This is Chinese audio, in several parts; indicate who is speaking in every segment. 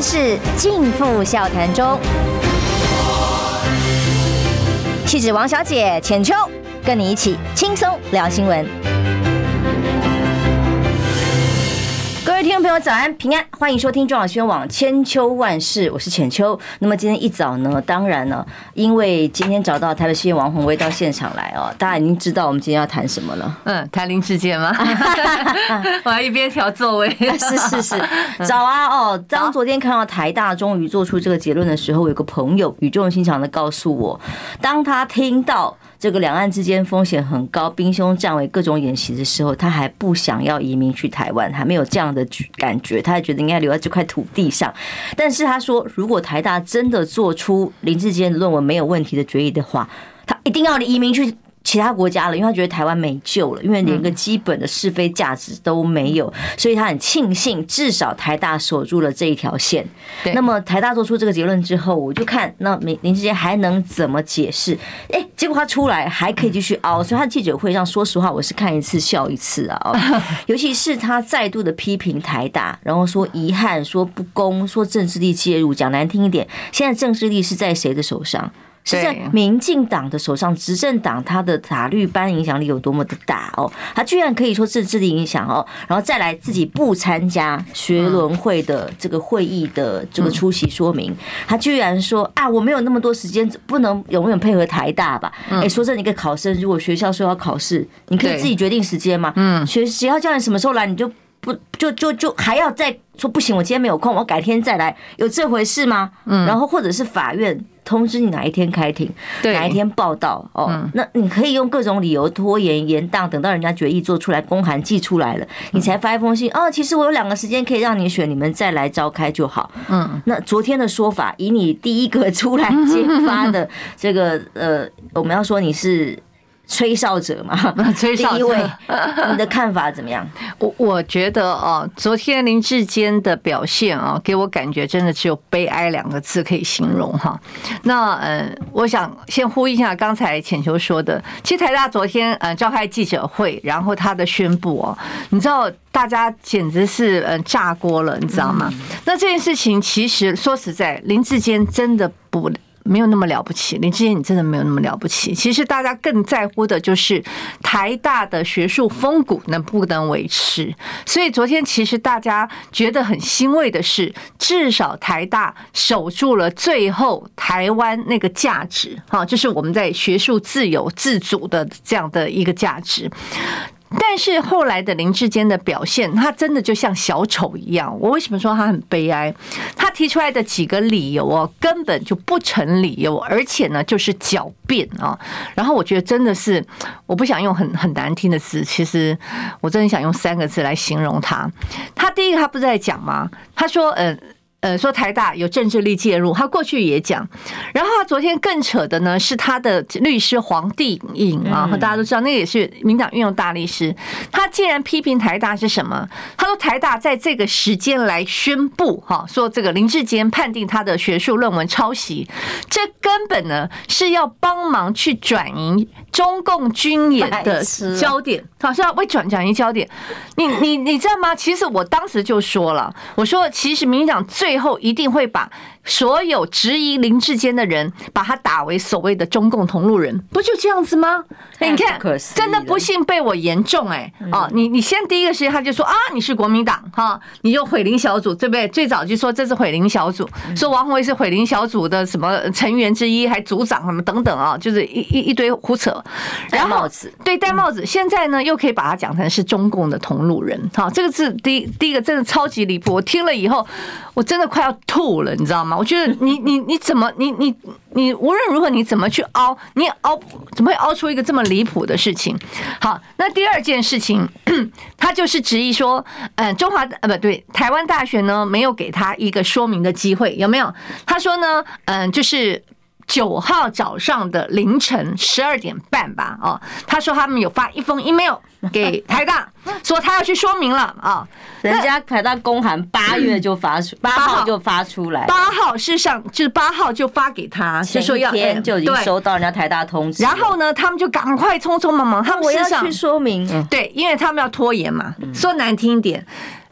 Speaker 1: 万事尽付笑谈中。气质王小姐浅秋，跟你一起轻松聊新闻。位听众朋友，早安平安，欢迎收听中广新闻网千秋万事，我是浅秋。那么今天一早呢，当然呢，因为今天找到台北市议员王宏威到现场来哦，大家已经知道我们今天要谈什么了。
Speaker 2: 嗯，谈林志坚吗？我还一边调座位。
Speaker 1: 是是是，早啊哦。当昨天看到台大终于做出这个结论的时候，有个朋友语重心长的告诉我，当他听到。这个两岸之间风险很高，兵凶战危，各种演习的时候，他还不想要移民去台湾，还没有这样的感觉，他还觉得应该留在这块土地上。但是他说，如果台大真的做出林志坚论文没有问题的决议的话，他一定要移民去。其他国家了，因为他觉得台湾没救了，因为连个基本的是非价值都没有，所以他很庆幸至少台大守住了这一条线。那么台大做出这个结论之后，我就看那林林志坚还能怎么解释？哎，结果他出来还可以继续凹，所以他记者会上说实话，我是看一次笑一次啊。尤其是他再度的批评台大，然后说遗憾，说不公，说政治力介入，讲难听一点，现在政治力是在谁的手上？是在民进党的手上，执政党他的法律班影响力有多么的大哦？他居然可以说政治的影响哦，然后再来自己不参加学伦会的这个会议的这个出席说明，他居然说啊，我没有那么多时间，不能永远配合台大吧？哎，说真的，一个考生如果学校说要考试，你可以自己决定时间吗？嗯，学学校叫你什么时候来，你就不就就就还要再说不行，我今天没有空，我改天再来，有这回事吗？嗯，然后或者是法院。通知你哪一天开庭，哪一天报道哦。那你可以用各种理由拖延延宕，等到人家决议做出来，公函寄出来了，你才发一封信哦。其实我有两个时间可以让你选，你们再来召开就好。嗯，那昨天的说法，以你第一个出来揭发的这个呃，我们要说你是。吹哨者嘛，吹哨者。第一位，你的看法怎么样？
Speaker 2: 我我觉得哦，昨天林志坚的表现啊，给我感觉真的只有悲哀两个字可以形容哈。那嗯，我想先呼应一下刚才浅秋说的，其实台大昨天呃召开记者会，然后他的宣布哦，你知道大家简直是嗯炸锅了，你知道吗？那这件事情其实说实在，林志坚真的不。没有那么了不起，林志坚，你真的没有那么了不起。其实大家更在乎的就是台大的学术风骨能不能维持。所以昨天其实大家觉得很欣慰的是，至少台大守住了最后台湾那个价值，哈，就是我们在学术自由自主的这样的一个价值。但是后来的林志坚的表现，他真的就像小丑一样。我为什么说他很悲哀？他提出来的几个理由哦，根本就不成理由，而且呢，就是狡辩啊。然后我觉得真的是，我不想用很很难听的词，其实我真的想用三个字来形容他。他第一个，他不是在讲吗？他说，呃。呃，说台大有政治力介入，他过去也讲，然后他昨天更扯的呢，是他的律师黄帝颖啊，大家都知道，那个也是民党运用大律师，他竟然批评台大是什么？他说台大在这个时间来宣布哈，说这个林志坚判定他的学术论文抄袭，这根本呢是要帮忙去转移中共军演的焦点，好像要为转转移焦点。你你你知道吗？其实我当时就说了，我说其实民进党最后一定会把所有质疑林志坚的人，把他打为所谓的中共同路人，不就这样子吗？你看，真的不幸被我言中哎哦，你你先第一个时间他就说啊，你是国民党哈，你就毁林小组对不对？最早就说这是毁林小组，说王鸿薇是毁林小组的什么成员之一，还组长什么等等啊，就是一一一堆胡扯。然后对戴帽子，现在呢又可以把它讲成是中共的同路人，哈，这个是第一第一个真的超级离谱，我听了以后我真的快要吐了，你知道吗？我觉得你你你怎么你你你无论如何你怎么去凹，你凹怎么会凹出一个这么离谱的事情？好，那第二件事情，他就是执意说，嗯，中华呃不对，台湾大学呢没有给他一个说明的机会，有没有？他说呢，嗯，就是。九号早上的凌晨十二点半吧，哦，他说他们有发一封 email 给台大，说他要去说明了啊。
Speaker 1: 人家台大公函八月就发出，八号就发出来，
Speaker 2: 八号事实上就是八号就发给他，就说要
Speaker 1: 天就已经收到人家台大通知。
Speaker 2: 然后呢，他们就赶快匆匆忙忙，他们
Speaker 1: 我要去说明，
Speaker 2: 对，因为他们要拖延嘛。说难听一点。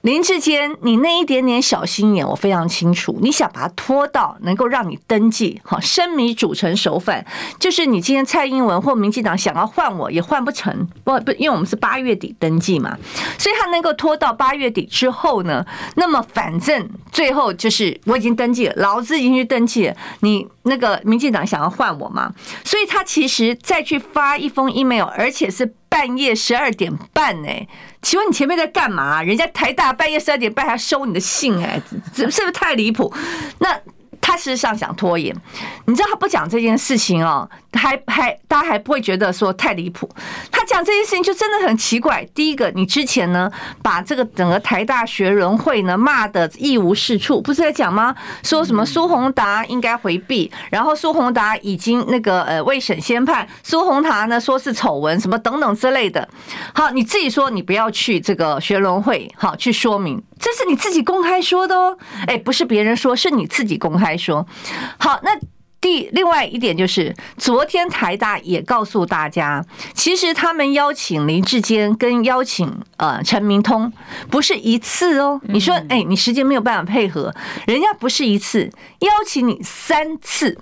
Speaker 2: 林志坚，你那一点点小心眼，我非常清楚。你想把它拖到能够让你登记，好，生米煮成熟饭，就是你今天蔡英文或民进党想要换我也换不成，不不，因为我们是八月底登记嘛，所以他能够拖到八月底之后呢，那么反正最后就是我已经登记了，老子已经去登记了，你那个民进党想要换我嘛，所以他其实再去发一封 email，而且是。半夜十二点半呢？请问你前面在干嘛？人家台大半夜十二点半还收你的信哎，是不是太离谱？那。他事实上想拖延，你知道他不讲这件事情哦，还还大家还不会觉得说太离谱。他讲这件事情就真的很奇怪。第一个，你之前呢把这个整个台大学伦会呢骂得一无是处，不是在讲吗？说什么苏宏达应该回避，然后苏宏达已经那个呃未审先判，苏宏达呢说是丑闻什么等等之类的。好，你自己说你不要去这个学伦会，好去说明。这是你自己公开说的哦，哎，不是别人说，是你自己公开说。好，那第另外一点就是，昨天台大也告诉大家，其实他们邀请林志坚跟邀请呃陈明通不是一次哦。你说，哎，你时间没有办法配合，人家不是一次，邀请你三次。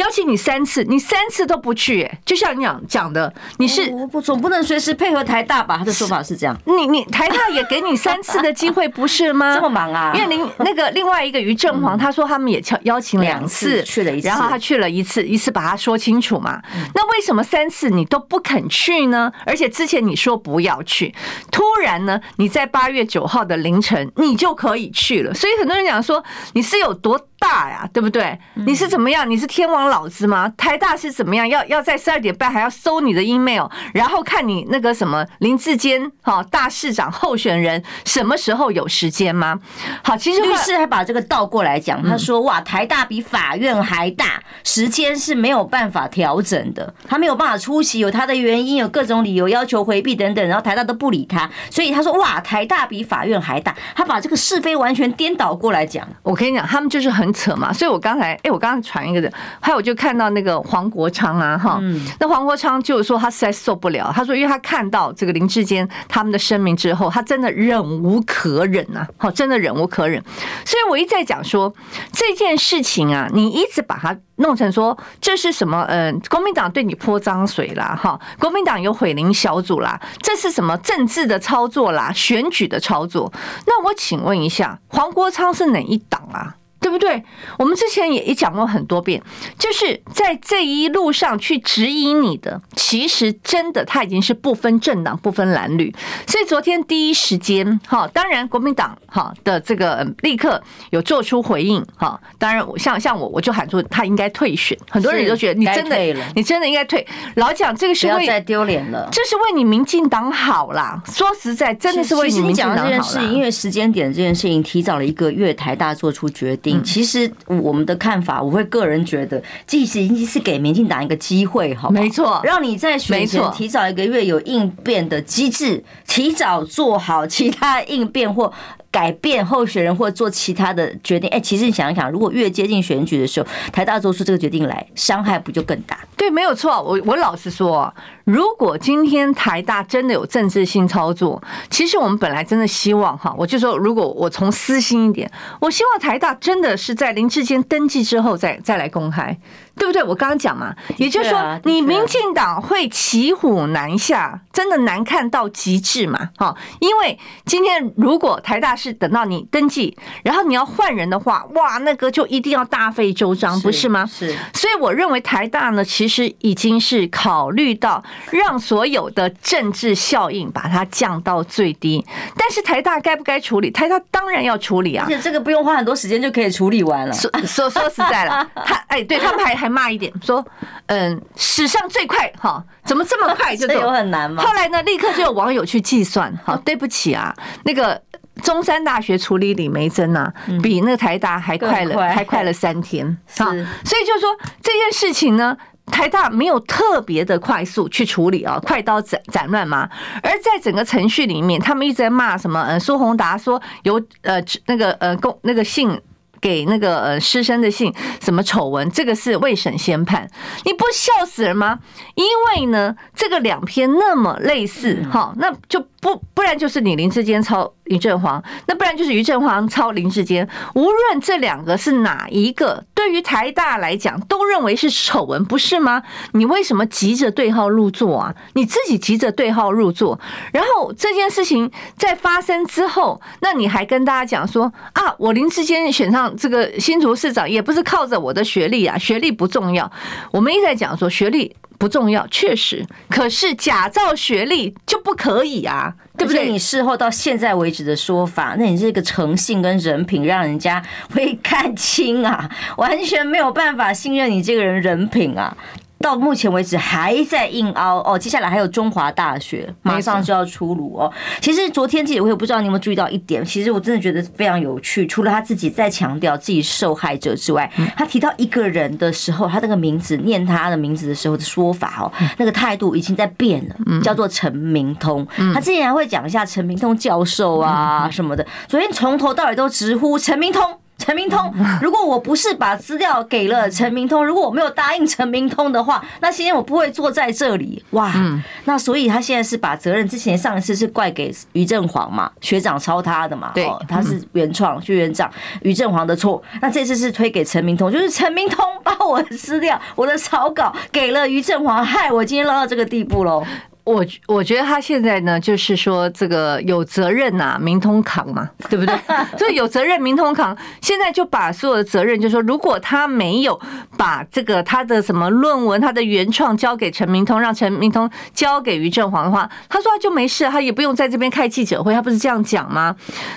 Speaker 2: 邀请你三次，你三次都不去，哎，就像你讲讲的，你是
Speaker 1: 我不总不能随时配合台大吧？他的说法是这样，
Speaker 2: 你你台大也给你三次的机会，不是吗？
Speaker 1: 这么忙啊？
Speaker 2: 因为您那个另外一个于正煌，他说他们也邀邀请两次
Speaker 1: 去了一次，
Speaker 2: 然后他去了一次，一次把他说清楚嘛。那为什么三次你都不肯去呢？而且之前你说不要去，突然呢，你在八月九号的凌晨你就可以去了，所以很多人讲说你是有多大呀，对不对？你是怎么样？你是天王老子吗？台大是怎么样？要要在十二点半还要搜你的 email，然后看你那个什么林志坚哈大市长候选人什么时候有时间吗？好，其实
Speaker 1: 律师还把这个倒过来讲，他说哇，台大比法院还大，时间是没有办法调整的，他没有办法出席，有他的原因，有各种理由要求回避等等，然后台大都不理他，所以他说哇，台大比法院还大，他把这个是非完全颠倒过来讲。
Speaker 2: 我跟你讲，他们就是很。扯嘛，所以我刚才哎，我刚刚传一个人，还有我就看到那个黄国昌啊，哈，那黄国昌就是说他实在受不了，他说因为他看到这个林志坚他们的声明之后，他真的忍无可忍呐，好，真的忍无可忍，所以我一再讲说这件事情啊，你一直把它弄成说这是什么，嗯，国民党对你泼脏水啦，哈，国民党有毁林小组啦，这是什么政治的操作啦，选举的操作？那我请问一下，黄国昌是哪一党啊？对不对？我们之前也也讲过很多遍，就是在这一路上去指引你的，其实真的他已经是不分政党、不分蓝绿。所以昨天第一时间，哈，当然国民党哈的这个立刻有做出回应，哈，当然像像我，我就喊出他应该退选。很多人都觉得你真的，你真的应该退。老蒋这个是为
Speaker 1: 不要再丢脸了，
Speaker 2: 这是为你民进党好啦。说实在，真的是为你民进党好啦。
Speaker 1: 这件事，因为时间点这件事情提早了一个月，台大做出决定。其实我们的看法，我会个人觉得，即使已经是给民进党一个机会，好，
Speaker 2: 没错，
Speaker 1: 让你在选前提早一个月有应变的机制，提早做好其他应变或改变候选人或者做其他的决定。哎，其实你想一想，如果越接近选举的时候，台大做出这个决定来，伤害不就更大？
Speaker 2: 对，没有错。我我老实说。如果今天台大真的有政治性操作，其实我们本来真的希望哈，我就说，如果我从私心一点，我希望台大真的是在林志坚登记之后再再来公开。对不对？我刚刚讲嘛，也就是说，你民进党会骑虎难下，真的难看到极致嘛？哈，因为今天如果台大是等到你登记，然后你要换人的话，哇，那个就一定要大费周章，不是吗？
Speaker 1: 是。
Speaker 2: 所以我认为台大呢，其实已经是考虑到让所有的政治效应把它降到最低。但是台大该不该处理？台大当然要处理啊，
Speaker 1: 而且这个不用花很多时间就可以处理完了。
Speaker 2: 说说说实在了，他哎，对他们还还。骂一点说，嗯，史上最快哈，怎么这么快就走？
Speaker 1: 很难吗？
Speaker 2: 后来呢，立刻就有网友去计算，好，对不起啊，那个中山大学处理李梅珍啊，比那个台大还快了，还快了三天 啊。所以就是说这件事情呢，台大没有特别的快速去处理啊，快刀斩斩乱麻。而在整个程序里面，他们一直在骂什么？嗯，苏宏达说有呃那个呃公那个姓。给那个呃师生的信什么丑闻，这个是未审先判，你不笑死人吗？因为呢，这个两篇那么类似，哈，那就不不然就是你林志坚抄于正煌，那不然就是于正煌抄林志坚，无论这两个是哪一个，对于台大来讲，都认为是丑闻，不是吗？你为什么急着对号入座啊？你自己急着对号入座，然后这件事情在发生之后，那你还跟大家讲说啊，我林志坚选上这个新竹市长，也不是靠着我的学历啊，学历不重要。我们一直在讲说学历。不重要，确实。可是假造学历就不可以啊，对不对？
Speaker 1: 你事后到现在为止的说法，那你这个诚信跟人品让人家 会看清啊，完全没有办法信任你这个人人品啊。到目前为止还在硬凹哦，接下来还有中华大学马上就要出炉哦。其实昨天记者会，我不知道你有没有注意到一点，其实我真的觉得非常有趣。除了他自己在强调自己受害者之外，他提到一个人的时候，他那个名字念他的名字的时候的说法哦，那个态度已经在变了，叫做陈明通。他之前还会讲一下陈明通教授啊什么的，昨天从头到尾都直呼陈明通。陈明通，如果我不是把资料给了陈明通，如果我没有答应陈明通的话，那今天我不会坐在这里。哇，那所以他现在是把责任，之前上一次是怪给于正煌嘛，学长抄他的嘛，对，他是原创，学院长于正煌的错。那这次是推给陈明通，就是陈明通把我的资料、我的草稿给了于正煌，害我今天落到这个地步喽。
Speaker 2: 我我觉得他现在呢，就是说这个有责任呐，明通扛嘛，对不对？所以有责任，明通扛。现在就把所有的责任，就是说，如果他没有把这个他的什么论文、他的原创交给陈明通，让陈明通交给于正煌的话，他说他就没事，他也不用在这边开记者会，他不是这样讲吗？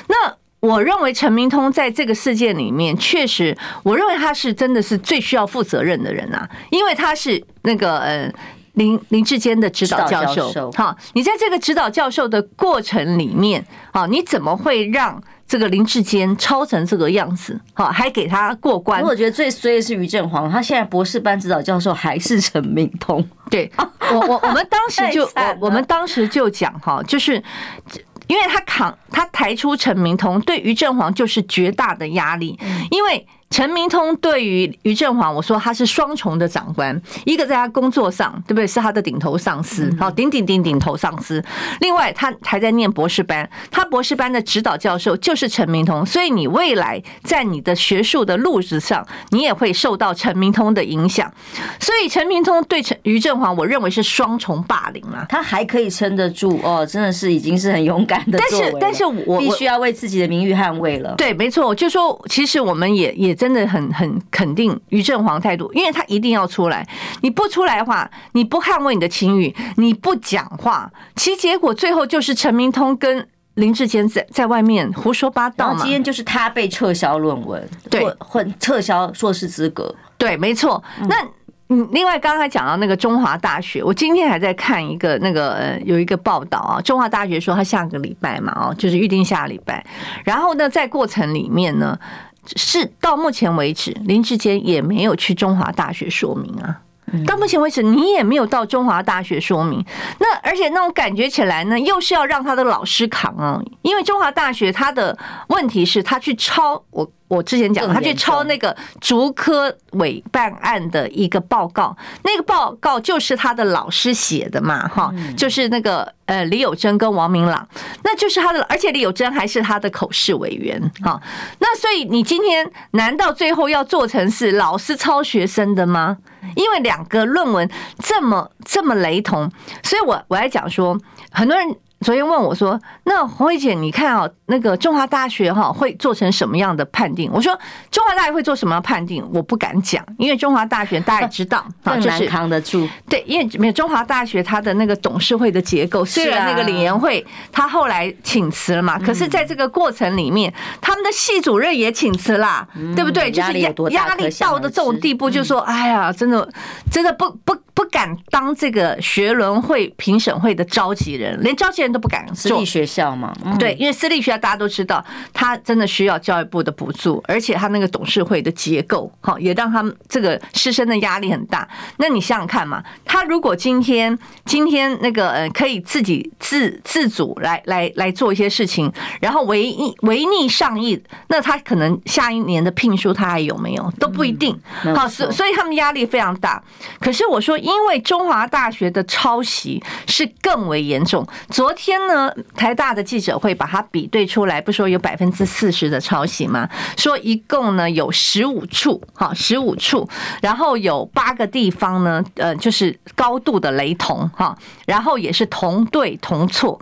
Speaker 2: 那我认为陈明通在这个事件里面，确实，我认为他是真的是最需要负责任的人啊，因为他是那个呃。林林志坚的指导教授，好，你在这个指导教授的过程里面，好，你怎么会让这个林志坚抄成这个样子？好，还给他过关？
Speaker 1: 我觉得最衰的是于振煌，他现在博士班指导教授还是陈明通。
Speaker 2: 对，我我我们当时 就我我们当时就讲哈，就是因为他扛他抬出陈明通，对于振煌就是绝大的压力，因为。陈明通对于于振煌，我说他是双重的长官，一个在他工作上，对不对？是他的顶头上司，好，顶顶顶顶头上司。另外，他还在念博士班，他博士班的指导教授就是陈明通，所以你未来在你的学术的路子上，你也会受到陈明通的影响。所以，陈明通对陈于振煌，我认为是双重霸凌啊。
Speaker 1: 他还可以撑得住哦，真的是已经是很勇敢的。
Speaker 2: 但是，但是我
Speaker 1: 必须要为自己的名誉捍卫了。
Speaker 2: 对，没错，就说其实我们也也。真的很很肯定于正煌态度，因为他一定要出来。你不出来的话，你不捍卫你的情欲，你不讲话，其结果最后就是陈明通跟林志坚在在外面胡说八道嘛。
Speaker 1: 今天就是他被撤销论文，对，或撤销硕士资格。
Speaker 2: 对，没错。那嗯，另外刚才讲到那个中华大学，我今天还在看一个那个呃有一个报道啊，中华大学说他下个礼拜嘛，哦，就是预定下个礼拜。然后呢，在过程里面呢。是到目前为止，林志坚也没有去中华大学说明啊。到目前为止，你也没有到中华大学说明。那而且那种感觉起来呢，又是要让他的老师扛啊。因为中华大学他的问题是他去抄我。我之前讲，他去抄那个竹科委办案的一个报告，那个报告就是他的老师写的嘛，哈，就是那个呃李友珍跟王明朗，那就是他的，而且李友珍还是他的口试委员，哈，那所以你今天难道最后要做成是老师抄学生的吗？因为两个论文这么这么雷同，所以我我来讲说，很多人。昨天问我说：“那洪惠姐，你看啊，那个中华大学哈会做成什么样的判定？”我说：“中华大学会做什么样判定？我不敢讲，因为中华大学大家也知道，
Speaker 1: 更难扛得住。
Speaker 2: 对，因为没有中华大学它的那个董事会的结构，虽然那个李延会他后来请辞了嘛，可是在这个过程里面，他们的系主任也请辞啦，对不对？就是压压力到的这种地步，就说：‘哎呀，真的，真的不不。’”不敢当这个学伦会评审会的召集人，连召集人都不敢。
Speaker 1: 私立学校嘛，
Speaker 2: 对，因为私立学校大家都知道，他真的需要教育部的补助，而且他那个董事会的结构，哈，也让他们这个师生的压力很大。那你想想看嘛，他如果今天今天那个呃可以自己自自主来来来做一些事情，然后违逆违逆上意，那他可能下一年的聘书他还有没有都不一定。好，所所以他们压力非常大。可是我说。因为中华大学的抄袭是更为严重。昨天呢，台大的记者会把它比对出来，不说有百分之四十的抄袭吗？说一共呢有十五处，哈，十五处，然后有八个地方呢，呃，就是高度的雷同，哈，然后也是同对同错。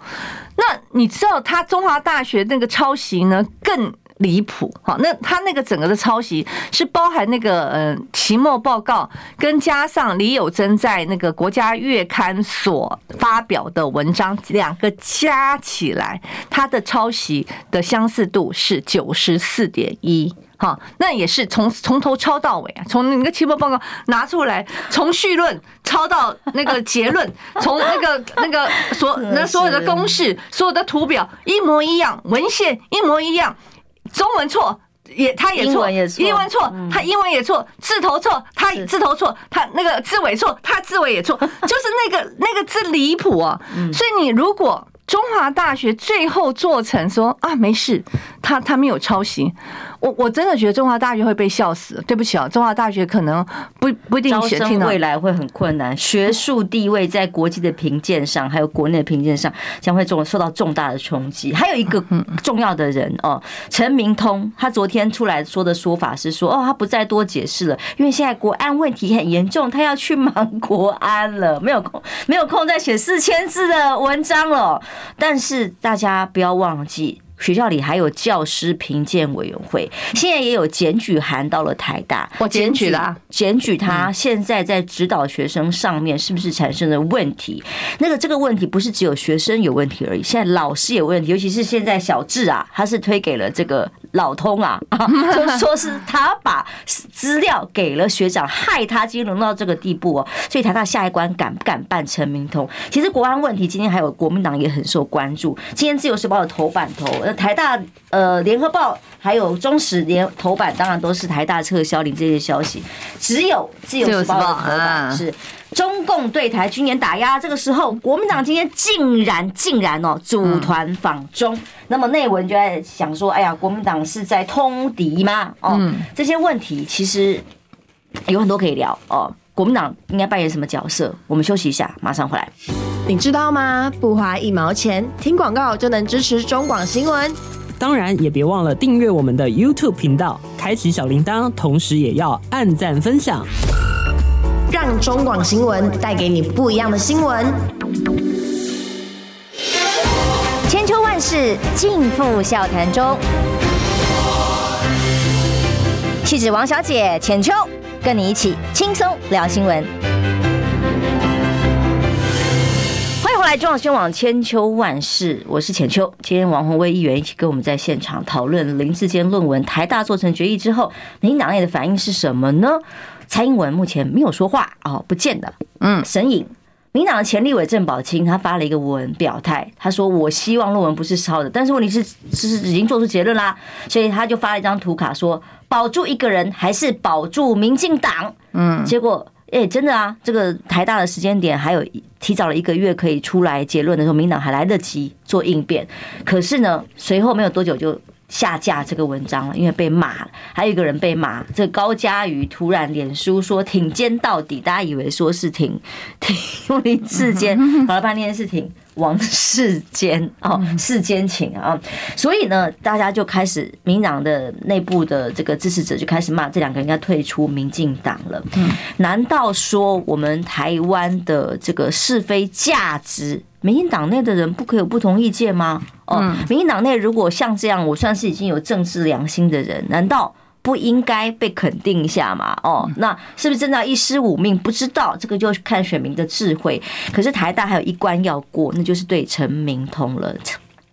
Speaker 2: 那你知道他中华大学那个抄袭呢更？离谱，好，那他那个整个的抄袭是包含那个嗯期末报告，跟加上李友珍在那个国家月刊所发表的文章，两个加起来，他的抄袭的相似度是九十四点一，哈，那也是从从头抄到尾啊，从那个期末报告拿出来，从绪论抄到那个结论，从那个那个所那所有的公式、所有的图表一模一样，文献一模一样。中文错也，他也错；英文错，他英文也错；字头错，他字头错；他那个字尾错，他字尾也错。就是那个那个字离谱啊！所以你如果中华大学最后做成说啊，没事，他他没有抄袭。我我真的觉得中华大学会被笑死。对不起啊，中华大学可能不不一定
Speaker 1: 招生未来会很困难，学术地位在国际的评鉴上，还有国内的评鉴上，将会重受到重大的冲击。还有一个重要的人哦，陈明通，他昨天出来说的说法是说，哦，他不再多解释了，因为现在国安问题很严重，他要去忙国安了，没有空，没有空再写四千字的文章了。但是大家不要忘记。学校里还有教师评鉴委员会，现在也有检举函到了台大，
Speaker 2: 我检举了，
Speaker 1: 检举他现在在指导学生上面是不是产生了问题？那个这个问题不是只有学生有问题而已，现在老师有问题，尤其是现在小智啊，他是推给了这个老通啊，就 说是他把资料给了学长，害他今天沦到这个地步哦。所以台大下一关敢不敢办陈明通？其实国安问题今天还有国民党也很受关注，今天自由时报的头版头。呃台大呃，联合报还有中时联头版，当然都是台大撤销林这些消息。只有自由时报的头版是中共对台军演打压。这个时候，国民党今天竟然竟然哦，组团访中。那么内文就在想说，哎呀，国民党是在通敌吗？哦，这些问题其实有很多可以聊哦。国民党应该扮演什么角色？我们休息一下，马上回来。
Speaker 3: 你知道吗？不花一毛钱，听广告就能支持中广新闻。
Speaker 4: 当然，也别忘了订阅我们的 YouTube 频道，开启小铃铛，同时也要按赞分享，
Speaker 3: 让中广新闻带给你不一样的新闻。
Speaker 5: 千秋万世尽付笑谈中，气质王小姐浅秋，跟你一起轻松聊新闻。来中广新闻网千秋万世，我是浅秋。今天王宏威议员一起跟我们在现场讨论林志坚论文，台大做成决议之后，民党内的反应是什么呢？蔡英文目前没有说话哦，不见得。嗯，神隐，民进党的前立委郑宝清他发了一个文表态，他说：“我希望论文不是抄的，但是问题是是已经做出结论啦，所以他就发了一张图卡，说保住一个人还是保住民进党。”嗯，结果。哎、欸，真的啊，这个台大的时间点还有提早了一个月可以出来结论的时候，民党还来得及做应变。可是呢，随后没有多久就下架这个文章了，因为被骂了。还有一个人被骂，这个高嘉瑜突然脸书说挺肩到底，大家以为说是挺挺林智坚，搞了半天是挺。王世坚哦，世坚情啊，所以呢，大家就开始民党的内部的这个支持者就开始骂这两个人应该退出民进党了。难道说我们台湾的这个是非价值，民进党内的人不可以有不同意见吗？哦，民进党内如果像这样，我算是已经有政治良心的人，难道？不应该被肯定一下嘛？哦，那是不是真的要一失五命？不知道，这个就看选民的智慧。可是台大还有一关要过，那就是对陈明通了。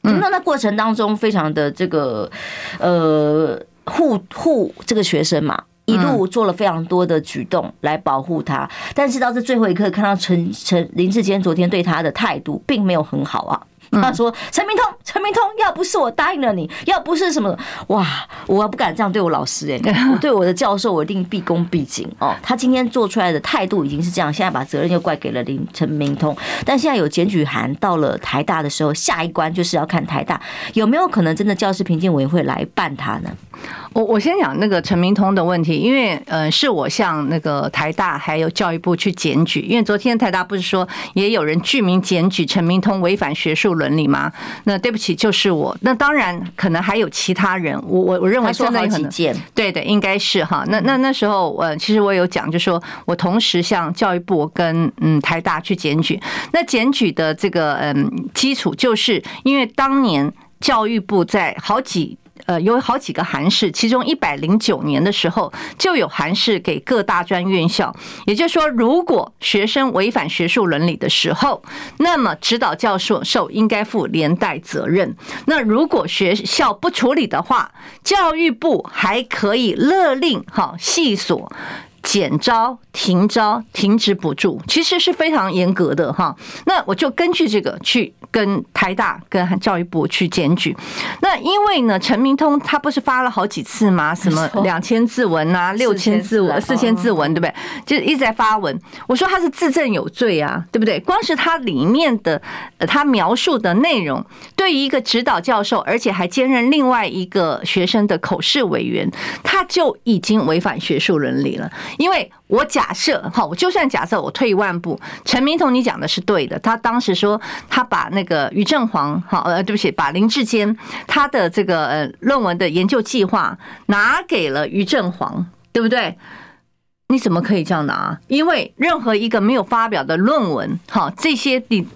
Speaker 5: 那那过程当中非常的这个呃护护这个学生嘛。
Speaker 1: 一路做了非常多的举动来保护他，但是到这最后一刻，看到陈陈林志坚昨天对他的态度并没有很好啊。他说：“陈明通，陈明通，要不是我答应了你，要不是什么，哇，我不敢这样对我老师哎、欸，我对我的教授，我一定毕恭毕敬哦。他今天做出来的态度已经是这样，现在把责任又怪给了林陈明通。但现在有检举函到了台大的时候，下一关就是要看台大有没有可能真的教师评鉴委员会来办他呢？
Speaker 2: 我我先讲那个陈明通的问题，因为呃，是我向那个台大还有教育部去检举，因为昨天台大不是说也有人具名检举陈明通违反学术伦理吗？那对不起，就是我。那当然可能还有其他人，我我我认为说的有几件，对的，应该是哈。那那那时候，呃，其实我有讲，就说我同时向教育部跟嗯台大去检举。那检举的这个嗯基础，就是因为当年教育部在好几。呃，有好几个函释，其中一百零九年的时候就有函释给各大专院校，也就是说，如果学生违反学术伦理的时候，那么指导教授受应该负连带责任。那如果学校不处理的话，教育部还可以勒令哈系所减招、停招、停止补助，其实是非常严格的哈。那我就根据这个去。跟台大、跟教育部去检举，那因为呢，陈明通他不是发了好几次吗？什么两千字文啊，六千字文、四千字文，对不对？就一直在发文。我说他是自证有罪啊，对不对？光是他里面的他描述的内容，对于一个指导教授，而且还兼任另外一个学生的口试委员，他就已经违反学术伦理了，因为。我假设，好，我就算假设，我退一万步，陈明通你讲的是对的。他当时说，他把那个于正煌，好，呃，对不起，把林志坚他的这个呃论文的研究计划拿给了于正煌，对不对？你怎么可以这样拿？因为任何一个没有发表的论文，好，这些你。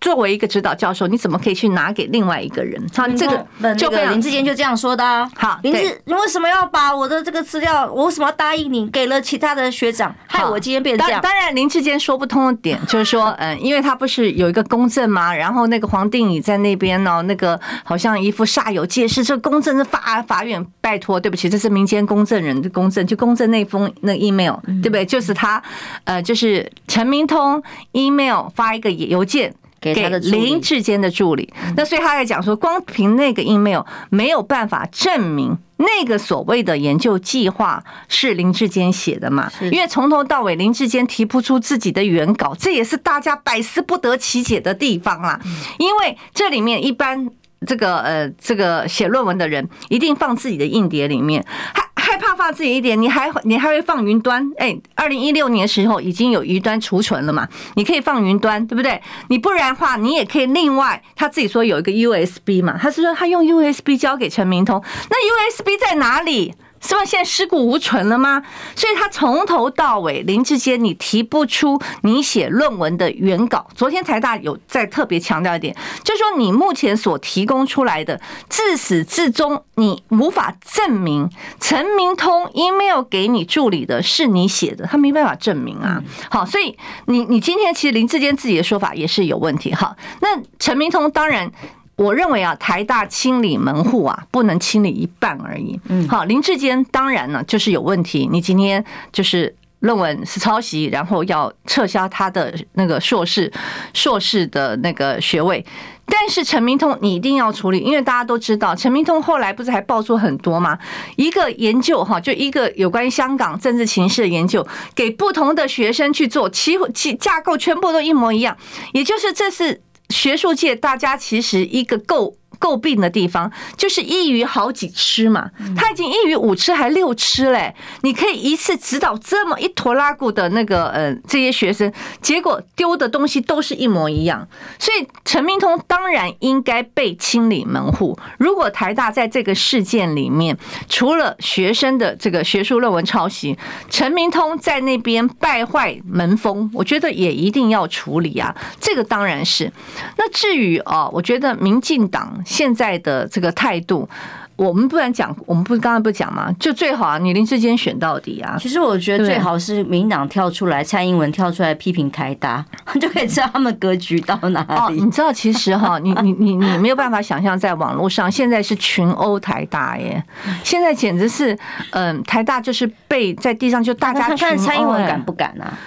Speaker 2: 作为一个指导教授，你怎么可以去拿给另外一个人？他这个就被林志坚就这样说的啊。好，林志，你为什么要把我的这个资料？我为什么要答应你？给了其他的学长，害我今天变成这样。当然，林志坚说不通的点就是说，嗯，因为他不是有一个公证嘛？然后那个黄定宇在那边呢，那个好像一副煞有介事。这公证是法法院，拜托，对不起，这是民间公证人的公证，就公证那封那 email，对不对？就是他，呃，就是陈明通 email 发一个邮件。给林志坚的助理，那所以他在讲说，光凭那个 email 没有办法证明那个所谓的研究计划是林志坚写的嘛？因为从头到尾林志坚提不出自己的原稿，这也是大家百思不得其解的地方啦。因为这里面一般这个呃这个写论文的人一定放自己的硬碟里面，还。怕放自己一点，你还你还会放云端？哎，二零一六年的时候已经有云端储存了嘛？你可以放云端，对不对？你不然的话，你也可以另外，他自己说有一个 USB 嘛，他是说他用 USB 交给陈明通，那 USB 在哪里？是不是现在尸骨无存了吗？所以他从头到尾，林志坚你提不出你写论文的原稿。昨天台大有再特别强调一点，就是说你目前所提供出来的，自始至终你无法证明陈明通 email 给你助理的是你写的，他没办法证明啊。好，所以你你今天其实林志坚自己的说法也是有问题。哈，那陈明通当然。我认为啊，台大清理门户啊，不能清理一半而已。嗯，好，林志坚当然呢就是有问题。你今天就是论文是抄袭，然后要撤销他的那个硕士硕士的那个学位。但是陈明通你一定要处理，因为大家都知道，陈明通后来不是还爆出很多吗？一个研究哈，就一个有关于香港政治情势的研究，给不同的学生去做，其其架构全部都一模一样，也就是这是。学术界大家其实一个够。诟病的地方就是一鱼好几吃嘛，他已经一鱼五吃还六吃嘞，你可以一次指导这么一坨拉古的那个呃这些学生，结果丢的东西都是一模一样，所以陈明通当然应该被清理门户。如果台大在这个事件里面，除了学生的这个学术论文抄袭，陈明通在那边败坏门风，我觉得也一定要处理啊。这个当然是。那至于啊，我觉得民进党。现在的这个态度，我们不然讲，我们不刚刚不讲吗？就最好啊，你林智坚选到底啊。
Speaker 1: 其实我觉得最好是民进党跳出来，蔡英文跳出来批评台大，就可以知道他们格局到哪里。
Speaker 2: 哦，你知道其实哈，你你你你没有办法想象，在网络上现在是群殴台大耶，现在简直是嗯，台大就是被在地上就大家
Speaker 1: 看看蔡英文敢不敢啊？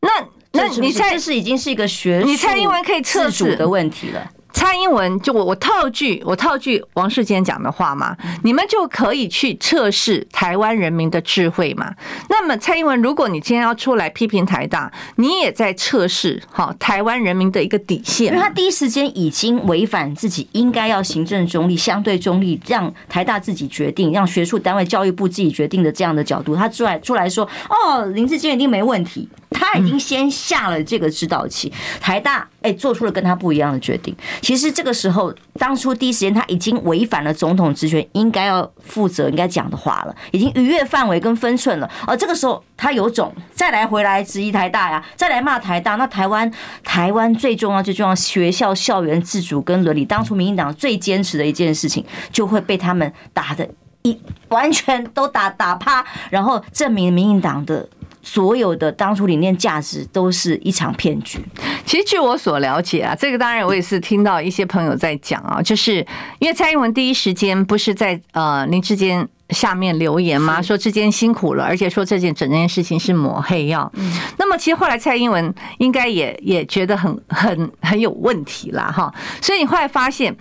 Speaker 2: 那那你蔡
Speaker 1: 这是已经是一个学术
Speaker 2: 你蔡英文可以撤
Speaker 1: 主的问题了。
Speaker 2: 蔡英文就我我套句我套句王世坚讲的话嘛，你们就可以去测试台湾人民的智慧嘛。那么蔡英文，如果你今天要出来批评台大，你也在测试哈台湾人民的一个底线，
Speaker 1: 因为他第一时间已经违反自己应该要行政中立、相对中立，让台大自己决定，让学术单位教育部自己决定的这样的角度，他出来出来说哦，林志坚一定没问题。他已经先下了这个指导棋，台大哎做出了跟他不一样的决定。其实这个时候，当初第一时间他已经违反了总统职权应该要负责应该讲的话了，已经逾越范围跟分寸了。而这个时候他有种再来回来质疑台大呀，再来骂台大，那台湾台湾最重要最重要学校校园自主跟伦理，当初民进党最坚持的一件事情，就会被他们打的一完全都打打趴，然后证明民进党的。所有的当初理念价值都是一场骗局。
Speaker 2: 其实据我所了解啊，这个当然我也是听到一些朋友在讲啊，就是因为蔡英文第一时间不是在呃林志坚下面留言吗？说志坚辛苦了，而且说这件整件事情是抹黑药。那么其实后来蔡英文应该也也觉得很很很有问题啦哈。所以你后来发现，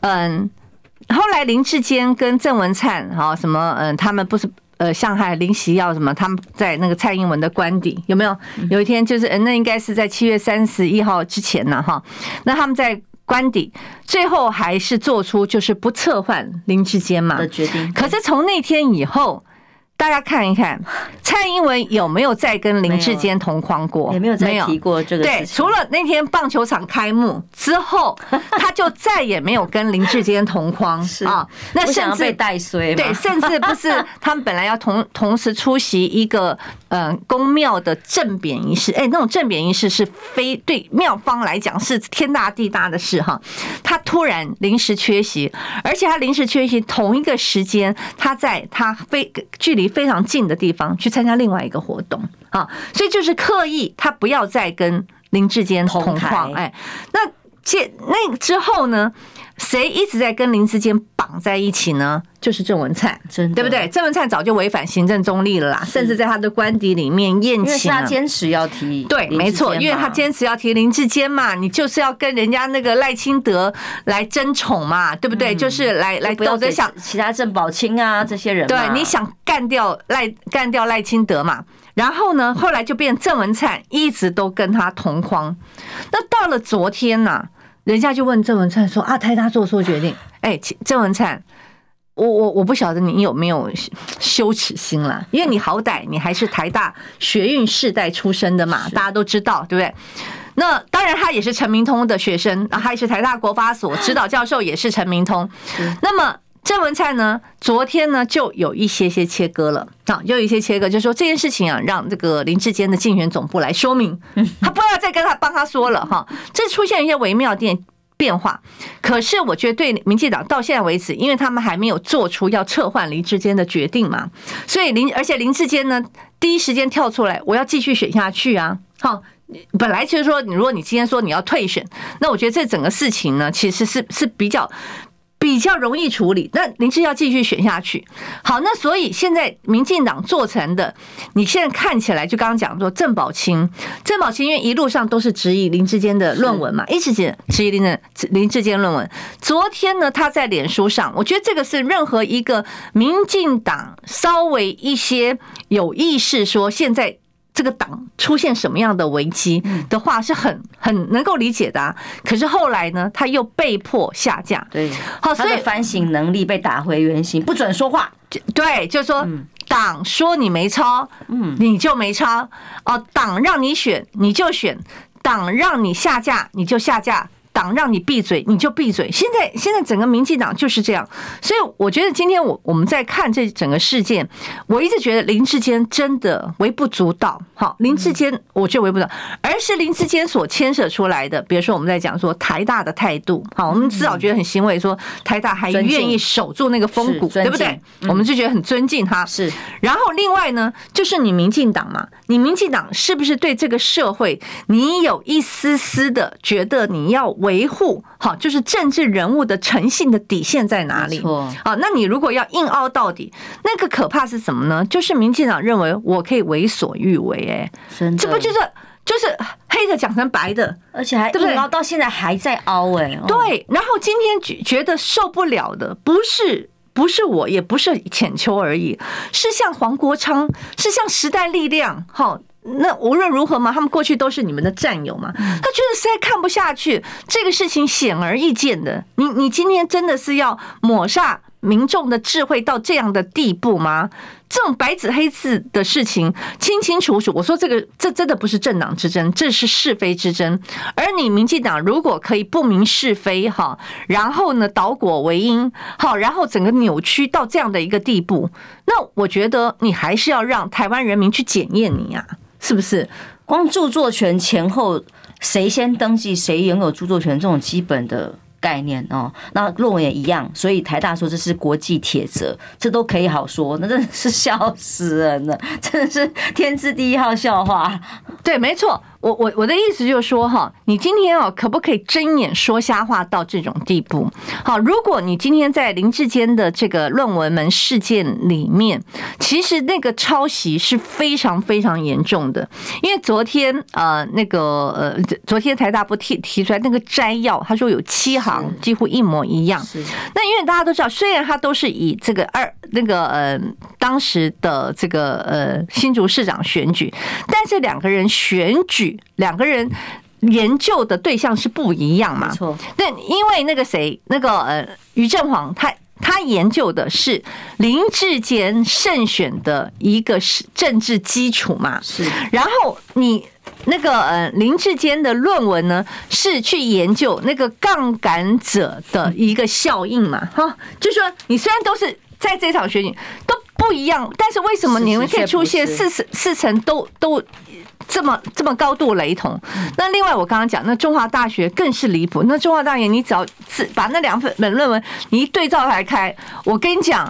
Speaker 2: 嗯，后来林志坚跟郑文灿哈什么嗯，他们不是。呃，上海林夕要什么？他们在那个蔡英文的官邸有没有？有一天就是，那应该是在七月三十一号之前呢，哈。那他们在官邸，最后还是做出就是不撤换林志坚嘛的决定。可是从那天以后。大家看一看，蔡英文有没有再跟林志坚同框过？
Speaker 1: 也没有再提过这个事情。
Speaker 2: 对，除了那天棒球场开幕之后，他就再也没有跟林志坚同框是啊。那甚至
Speaker 1: 被带衰，
Speaker 2: 对，甚至不是他们本来要同同时出席一个嗯宫庙的正匾仪式，哎，那种正匾仪式是非对庙方来讲是天大地大的事哈。他突然临时缺席，而且他临时缺席同一个时间，他在他非距离。非常近的地方去参加另外一个活动啊，所以就是刻意他不要再跟林志坚同框。哎，那这那之后呢？谁一直在跟林志坚绑在一起呢？就是郑文灿，对不对？郑文灿早就违反行政中立了啦，甚至在他的官邸里面宴请。因为
Speaker 1: 他坚持要提，
Speaker 2: 对，没错，因为他坚持要提林志坚嘛，你就是要跟人家那个赖清德来争宠嘛，对不对？就是来来斗着想
Speaker 1: 其他郑宝清啊这些人，
Speaker 2: 对，你想干掉赖干掉赖清德嘛？然后呢，后来就变郑文灿一直都跟他同框。那到了昨天呐。人家就问郑文灿说：“啊，台大做错决定。”哎，郑文灿，我我我不晓得你有没有羞耻心了，因为你好歹你还是台大学运世代出身的嘛，大家都知道，对不对？那当然，他也是陈明通的学生，啊，他也是台大国发所指导教授，也是陈明通。那么。郑文灿呢，昨天呢就有一些些切割了啊，有一些切割，就是说这件事情啊，让这个林志坚的竞选总部来说明，他不要再跟他帮他说了哈，这出现一些微妙变变化。可是我觉得对民进党到现在为止，因为他们还没有做出要撤换林志坚的决定嘛，所以林而且林志坚呢第一时间跳出来，我要继续选下去啊，好，本来就是说，你如果你今天说你要退选，那我觉得这整个事情呢，其实是是比较。比较容易处理，那林志要继续选下去。好，那所以现在民进党做成的，你现在看起来就刚刚讲说郑宝清，郑宝清因为一路上都是质疑林志坚的论文嘛，一直质质疑林的林志坚论文。昨天呢，他在脸书上，我觉得这个是任何一个民进党稍微一些有意识说现在。这个党出现什么样的危机的话，是很很能够理解的啊。可是后来呢，他又被迫下架。
Speaker 1: 对，好，所以反省能力被打回原形，不准说话。
Speaker 2: 对，就是说党说你没抄，嗯，你就没抄。哦，党让你选你就选，党让你下架你就下架。党让你闭嘴，你就闭嘴。现在现在整个民进党就是这样，所以我觉得今天我我们在看这整个事件，我一直觉得林志坚真的微不足道。好，林志坚我觉得微不足道，而是林志坚所牵涉出来的，比如说我们在讲说台大的态度，好，我们至少觉得很欣慰，说台大还愿意守住那个风骨，对不对？我们就觉得很尊敬他。是，然后另外呢，就是你民进党嘛，你民进党是不是对这个社会，你有一丝丝的觉得你要维护好，就是政治人物的诚信的底线在哪里？错，好，那你如果要硬凹到底，那个可怕是什么呢？就是民进党认为我可以为所欲为，哎，这不就是就是黑的讲成白的，
Speaker 1: 而且还硬凹到现在还在凹，哎，
Speaker 2: 对。然后今天觉觉得受不了的不是不是我，也不是浅秋而已，是像黄国昌，是像时代力量，好。那无论如何嘛，他们过去都是你们的战友嘛。他觉得实在看不下去，这个事情显而易见的。你你今天真的是要抹杀民众的智慧到这样的地步吗？这种白纸黑字的事情清清楚楚。我说这个这真的不是政党之争，这是是非之争。而你民进党如果可以不明是非哈，然后呢倒果为因好，然后整个扭曲到这样的一个地步，那我觉得你还是要让台湾人民去检验你呀。是不是
Speaker 1: 光著作权前后谁先登记谁拥有著作权这种基本的概念哦？那论文也一样，所以台大说这是国际铁则，这都可以好说，那真的是笑死人了，真的是天之第一号笑话。
Speaker 2: 对，没错。我我我的意思就是说哈，你今天哦，可不可以睁眼说瞎话到这种地步？好，如果你今天在林志坚的这个论文门事件里面，其实那个抄袭是非常非常严重的，因为昨天呃那个呃昨天台大不提提出来那个摘要，他说有七行几乎一模一样。是。那因为大家都知道，虽然他都是以这个二那个呃当时的这个呃新竹市长选举，但是两个人选举。两个人研究的对象是不一样嘛？没错。那因为那个谁，那个呃，于正煌，他他研究的是林志坚胜选的一个是政治基础嘛？是。然后你那个呃，林志坚的论文呢，是去研究那个杠杆者的一个效应嘛？哈，就说你虽然都是在这场选举都不一样，但是为什么你们可以出现四四四成都都？这么这么高度雷同，那另外我刚刚讲，那中华大学更是离谱。那中华大学，你只要是把那两份本论文你一对照来开，我跟你讲，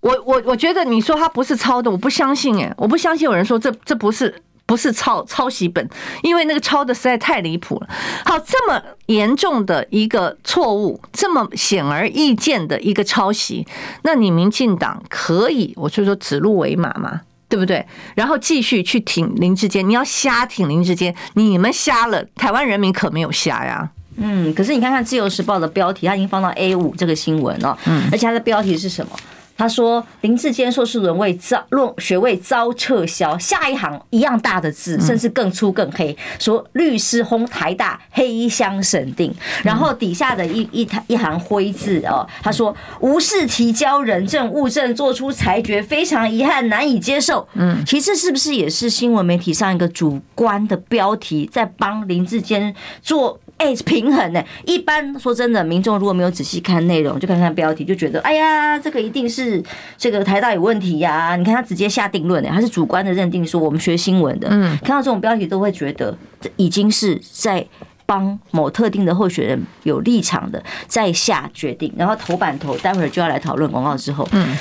Speaker 2: 我我我觉得你说他不是抄的，我不相信哎，我不相信有人说这这不是不是抄抄袭本，因为那个抄的实在太离谱了。好，这么严重的一个错误，这么显而易见的一个抄袭，那你民进党可以，我就说指鹿为马嘛。对不对？然后继续去挺林志坚，你要瞎挺林志坚，你们瞎了，台湾人民可没有瞎呀。
Speaker 1: 嗯，可是你看看《自由时报》的标题，它已经放到 A 五这个新闻了，嗯，而且它的标题是什么？他说林志坚硕士论位遭论学位遭撤销，下一行一样大的字，甚至更粗更黑，说律师轰台大黑箱审定，然后底下的一一一行灰字哦，他说无视提交人证物证做出裁决，非常遗憾难以接受。嗯，其实是不是也是新闻媒体上一个主观的标题，在帮林志坚做？哎，平衡呢？一般说真的，民众如果没有仔细看内容，就看看标题，就觉得哎呀，这个一定是这个台大有问题呀、啊。你看他直接下定论呢，他是主观的认定说我们学新闻的，嗯，看到这种标题都会觉得这已经是在帮某特定的候选人有立场的在下决定，然后头版头待会儿就要来讨论广告之后，嗯。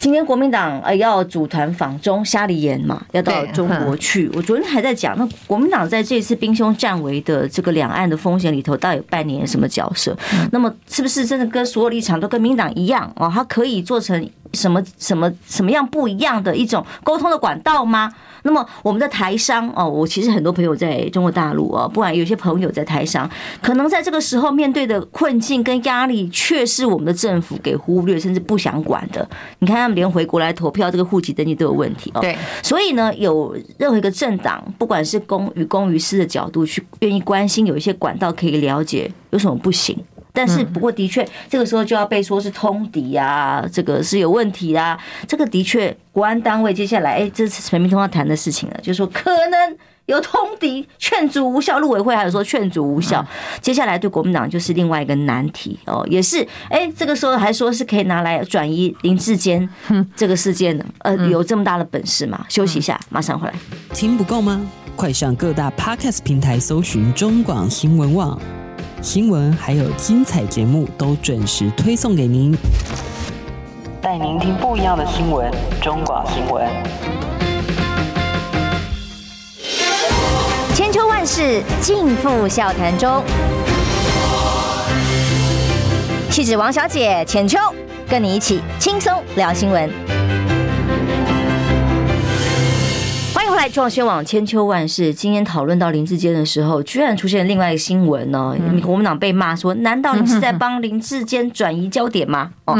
Speaker 1: 今天国民党呃要组团访中，瞎里眼嘛要到中国去。我昨天还在讲，那国民党在这次兵凶战危的这个两岸的风险里头，到底扮演什么角色？那么是不是真的跟所有立场都跟民党一样哦？它可以做成什么什么什么样不一样的一种沟通的管道吗？那么我们的台商哦，我其实很多朋友在中国大陆哦，不管有些朋友在台商，可能在这个时候面对的困境跟压力，却是我们的政府给忽略甚至不想管的。你看他们连回国来投票，这个户籍登记都有问题哦。对，所以呢，有任何一个政党，不管是公与公于私的角度去愿意关心，有一些管道可以了解，有什么不行？
Speaker 6: 但是不过的确这个时候就要被说是通敌啊，这个是有问题啊。这个的确国安单位接下来哎，这是陈明通要谈的事情了，就是说可能。有通敌，劝阻无效，陆委会还有说劝阻无效，接下来对国民党就是另外一个难题哦，也是哎，这个时候还说是可以拿来转移林志坚这个事件的，呃，有这么大的本事吗？休息一下，马上回来。
Speaker 4: 听不够吗？快上各大 Podcast 平台搜寻中广新闻网新闻，还有精彩节目都准时推送给您，带您听不一样的新闻，中广新闻。
Speaker 1: 千秋万世尽付笑谈中。气质王小姐浅秋，跟你一起轻松聊新闻。来，中广新闻网千秋万世。今天讨论到林志坚的时候，居然出现另外一个新闻呢、哦。国民党被骂说，难道你是在帮林志坚转移焦点吗？哦。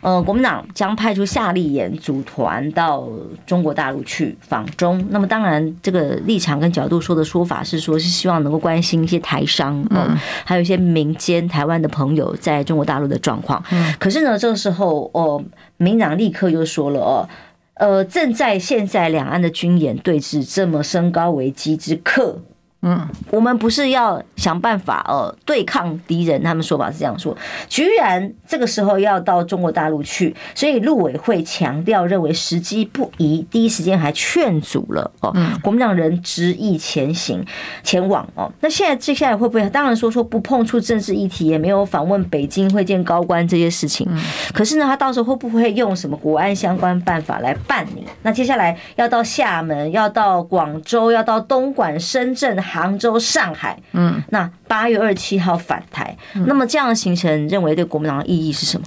Speaker 1: 呃，国民党将派出夏立言组团到中国大陆去访中。那么，当然，这个立场跟角度说的说法是说，是希望能够关心一些台商，嗯，还有一些民间台湾的朋友在中国大陆的状况。可是呢，这个时候，哦，民党立刻又说了，哦，呃，呃正在现在两岸的军演对峙这么升高危机之刻。嗯，我们不是要想办法呃对抗敌人，他们说法是这样说，居然这个时候要到中国大陆去，所以陆委会强调认为时机不宜，第一时间还劝阻了哦，国民党人执意前行前往哦。那现在接下来会不会？当然说说不碰触政治议题，也没有访问北京会见高官这些事情。可是呢，他到时候会不会用什么国安相关办法来办理？那接下来要到厦门，要到广州，要到东莞、深圳。杭州、上海，嗯，那八月二十七号返台，那么这样的行程，认为对国民党的意义是什么？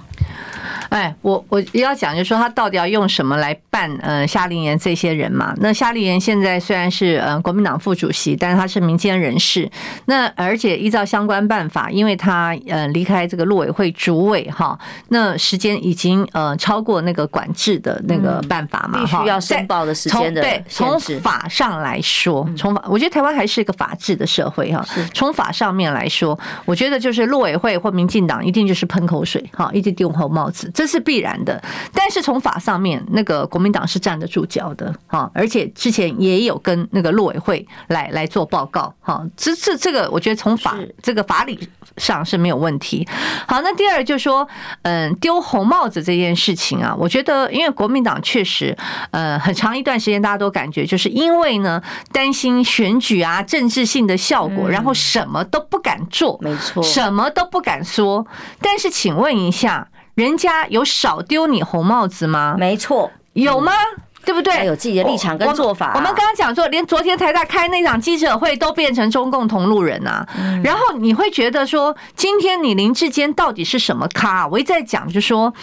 Speaker 2: 哎，我我要讲，就是说他到底要用什么来办？呃，夏令言这些人嘛。那夏令言现在虽然是呃国民党副主席，但是他是民间人士。那而且依照相关办法，因为他呃离开这个陆委会主委哈，那时间已经呃超过那个管制的那个办法嘛，
Speaker 6: 必须要申报的时间的
Speaker 2: 对，从法上来说，从法，我觉得台湾还是一个法治的社会哈。从法上面来说，我觉得就是陆委会或民进党一定就是喷口水哈，一定丢红帽子。这是必然的，但是从法上面，那个国民党是站得住脚的哈，而且之前也有跟那个陆委会来来做报告哈，这这这个我觉得从法这个法理上是没有问题。好，那第二就是说，嗯，丢红帽子这件事情啊，我觉得因为国民党确实，呃，很长一段时间大家都感觉就是因为呢担心选举啊政治性的效果，然后什么都不敢做，没错，什么都不敢说。但是请问一下。人家有少丢你红帽子吗？
Speaker 6: 没错，
Speaker 2: 有吗？对不对？
Speaker 6: 有自己的立场跟做法。
Speaker 2: 我们刚刚讲说，连昨天台大开那场记者会都变成中共同路人啊。然后你会觉得说，今天你林志坚到底是什么咖？我一再讲，就说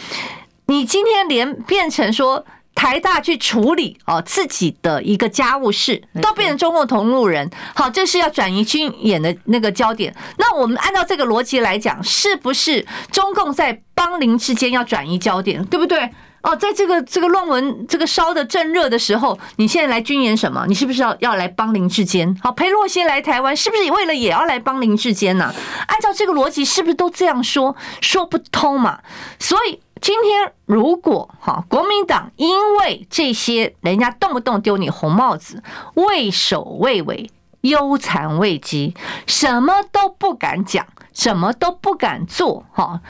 Speaker 2: 你今天连变成说。台大去处理哦自己的一个家务事，都变成中共同路人。好，这是要转移军演的那个焦点。那我们按照这个逻辑来讲，是不是中共在邦林智坚要转移焦点，对不对？哦，在这个这个论文这个烧的正热的时候，你现在来军演什么？你是不是要要来帮林智坚？好，裴洛西来台湾，是不是为了也要来帮林智坚呢？按照这个逻辑，是不是都这样说？说不通嘛。所以。今天如果哈国民党因为这些人家动不动丢你红帽子，畏首畏尾、忧残畏讥，什么都不敢讲，什么都不敢做哈。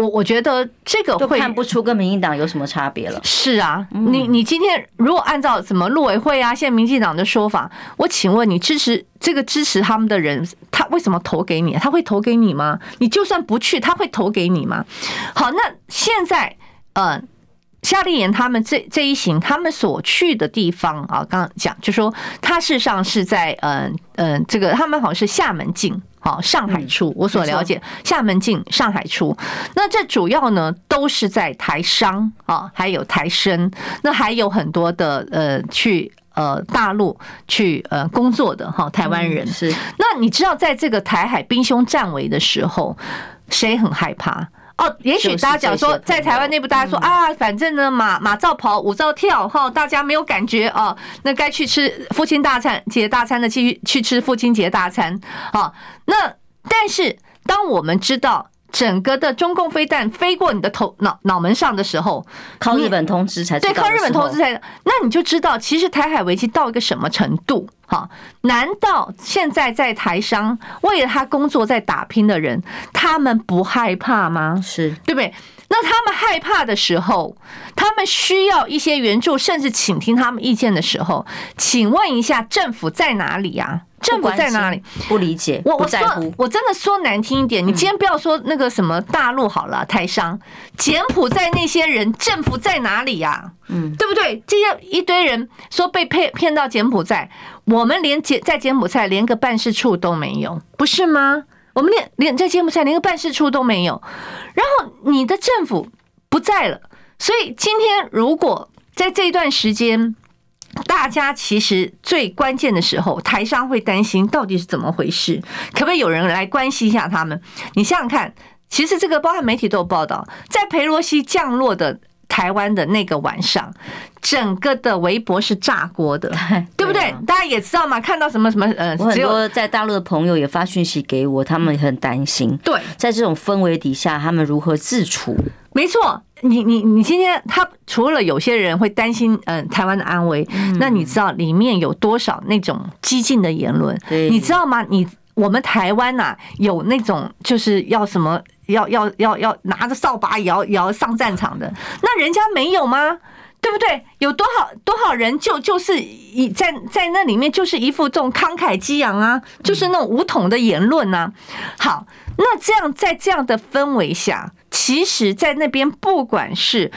Speaker 2: 我我觉得这个会
Speaker 6: 看不出跟民进党有什么差别了。
Speaker 2: 是啊，你你今天如果按照什么陆委会啊，现在民进党的说法，我请问你支持这个支持他们的人，他为什么投给你？他会投给你吗？你就算不去，他会投给你吗？好，那现在呃，夏令营他们这这一行，他们所去的地方啊，刚刚讲就说他事实上是在嗯嗯，这个他们好像是厦门进。好，上海出，我所了解，厦门进，上海出。那这主要呢，都是在台商啊，还有台生，那还有很多的呃，去呃大陆去呃工作的哈台湾人。是，那你知道，在这个台海兵凶战危的时候，谁很害怕？哦，也许大家讲说，在台湾内部，大家说啊，反正呢，马马照跑，舞照跳，哈，大家没有感觉哦。那该去吃父亲大餐节大餐的，继续去吃父亲节大餐。好，那但是当我们知道整个的中共飞弹飞过你的头脑脑门上的时候，
Speaker 1: 靠日本通知才
Speaker 2: 对，靠日本通知才，那你就知道，其实台海危机到一个什么程度？哈，难道现在在台商为了他工作在打拼的人，他们不害怕吗？
Speaker 1: 是
Speaker 2: 对不对？那他们害怕的时候，他们需要一些援助，甚至倾听他们意见的时候，请问一下，政府在哪里呀？政府在哪里？
Speaker 1: 不理解，
Speaker 2: 我我说我真的说难听一点，你今天不要说那个什么大陆好了，台商，柬埔寨那些人，政府在哪里呀？嗯，对不对？这些一堆人说被骗骗到柬埔寨，我们连柬在柬埔寨连个办事处都没有，不是吗？我们连连在柬埔寨连个办事处都没有，然后你的政府不在了，所以今天如果在这一段时间。大家其实最关键的时候，台商会担心到底是怎么回事？可不可以有人来关心一下他们？你想想看，其实这个包含媒体都有报道，在裴洛西降落的台湾的那个晚上，整个的微博是炸锅的，对不对？大家也知道嘛，看到什么什么呃，
Speaker 1: 我很多在大陆的朋友也发讯息给我，他们很担心。对，在这种氛围底下，他们如何自处？
Speaker 2: 没错。你你你今天他除了有些人会担心嗯台湾的安危，那你知道里面有多少那种激进的言论？你知道吗？你我们台湾呐有那种就是要什么要要要要拿着扫把也要也要上战场的，那人家没有吗？对不对？有多少多少人就就是一在在那里面就是一副这种慷慨激昂啊，就是那种武统的言论啊。好，那这样在这样的氛围下。其实，在那边不管是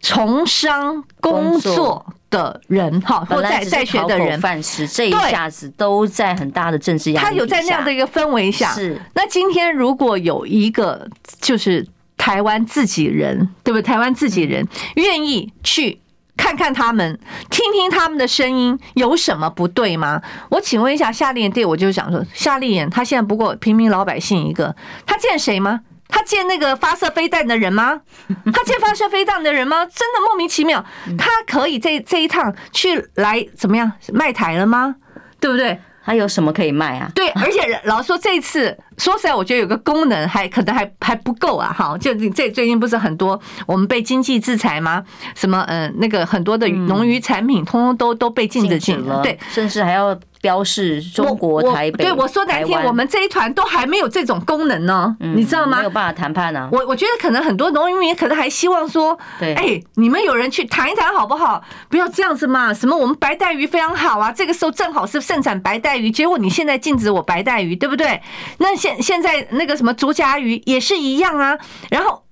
Speaker 2: 从商工作的人哈，或在在学的人，
Speaker 1: 饭吃这一下子都在很大的政治压力。
Speaker 2: 他有在那样的一个氛围下，是。那今天如果有一个就是台湾自己人，对不对？台湾自己人愿意去看看他们，听听他们的声音，有什么不对吗？我请问一下夏立言，对我就想说，夏立言他现在不过平民老百姓一个，他见谁吗？他见那个发射飞弹的人吗？他见发射飞弹的人吗？真的莫名其妙。他可以这这一趟去来怎么样卖台了吗？对不对？
Speaker 1: 他有什么可以卖啊？
Speaker 2: 对，而且老实说这次。说实在，我觉得有个功能还可能还还不够啊！哈，就这最近不是很多我们被经济制裁吗？什么嗯，那个很多的农渔产品通通都都被禁止进了，对，
Speaker 1: 甚至还要标示中国台北。
Speaker 2: 对，我说难听，我们这一团都还没有这种功能呢，你知道吗？
Speaker 1: 没有办法谈判呢。
Speaker 2: 我我觉得可能很多农渔民可能还希望说，对，哎，你们有人去谈一谈好不好？不要这样子嘛！什么我们白带鱼非常好啊，这个时候正好是盛产白带鱼，结果你现在禁止我白带鱼，对不对？那现现在那个什么竹筴鱼也是一样啊，然后